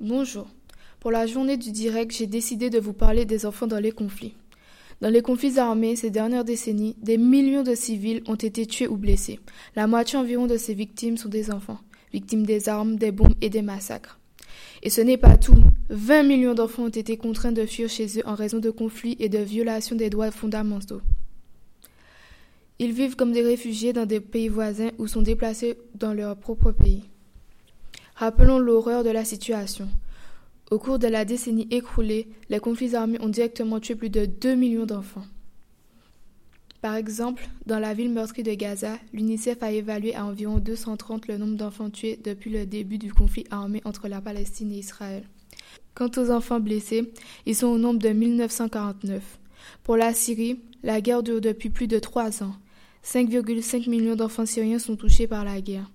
Bonjour. Pour la journée du direct, j'ai décidé de vous parler des enfants dans les conflits. Dans les conflits armés ces dernières décennies, des millions de civils ont été tués ou blessés. La moitié environ de ces victimes sont des enfants, victimes des armes, des bombes et des massacres. Et ce n'est pas tout. 20 millions d'enfants ont été contraints de fuir chez eux en raison de conflits et de violations des droits fondamentaux. Ils vivent comme des réfugiés dans des pays voisins ou sont déplacés dans leur propre pays. Rappelons l'horreur de la situation. Au cours de la décennie écroulée, les conflits armés ont directement tué plus de 2 millions d'enfants. Par exemple, dans la ville meurtrie de Gaza, l'UNICEF a évalué à environ 230 le nombre d'enfants tués depuis le début du conflit armé entre la Palestine et Israël. Quant aux enfants blessés, ils sont au nombre de 1949. Pour la Syrie, la guerre dure depuis plus de trois ans. 5,5 millions d'enfants syriens sont touchés par la guerre.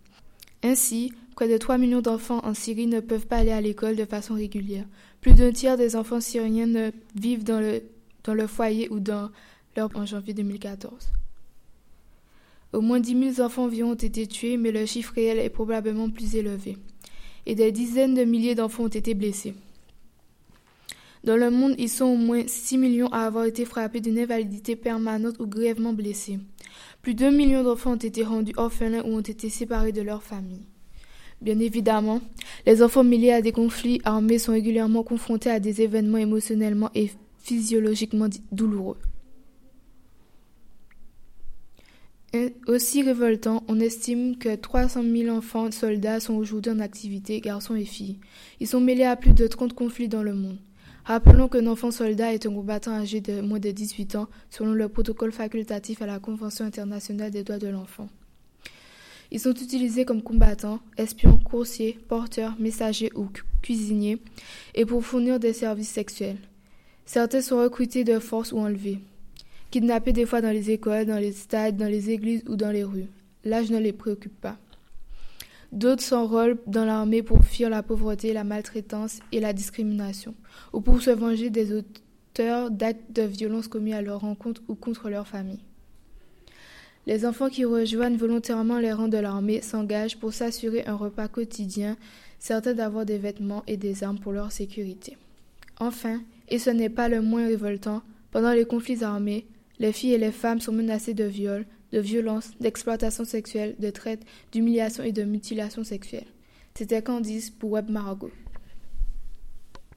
Ainsi, Près de 3 millions d'enfants en Syrie ne peuvent pas aller à l'école de façon régulière. Plus d'un tiers des enfants syriens vivent dans le, dans le foyer ou dans leur en janvier 2014. Au moins 10 000 enfants environ ont été tués, mais le chiffre réel est probablement plus élevé. Et des dizaines de milliers d'enfants ont été blessés. Dans le monde, ils sont au moins 6 millions à avoir été frappés d'une invalidité permanente ou grièvement blessés. Plus d'un million d'enfants ont été rendus orphelins ou ont été séparés de leur famille. Bien évidemment, les enfants mêlés à des conflits armés sont régulièrement confrontés à des événements émotionnellement et physiologiquement douloureux. aussi révoltant, on estime que 300 000 enfants soldats sont aujourd'hui en activité, garçons et filles. Ils sont mêlés à plus de 30 conflits dans le monde. Rappelons qu'un enfant soldat est un combattant âgé de moins de 18 ans, selon le protocole facultatif à la Convention internationale des droits de l'enfant. Ils sont utilisés comme combattants, espions, coursiers, porteurs, messagers ou cuisiniers et pour fournir des services sexuels. Certains sont recrutés de force ou enlevés, kidnappés des fois dans les écoles, dans les stades, dans les églises ou dans les rues. L'âge ne les préoccupe pas. D'autres s'enrôlent dans l'armée pour fuir la pauvreté, la maltraitance et la discrimination, ou pour se venger des auteurs d'actes de violence commis à leur rencontre ou contre leur famille. Les enfants qui rejoignent volontairement les rangs de l'armée s'engagent pour s'assurer un repas quotidien, certains d'avoir des vêtements et des armes pour leur sécurité. Enfin, et ce n'est pas le moins révoltant, pendant les conflits armés, les filles et les femmes sont menacées de viols, de violences, d'exploitation sexuelle, de traite, d'humiliation et de mutilation sexuelle. C'était Candice pour Web Margot.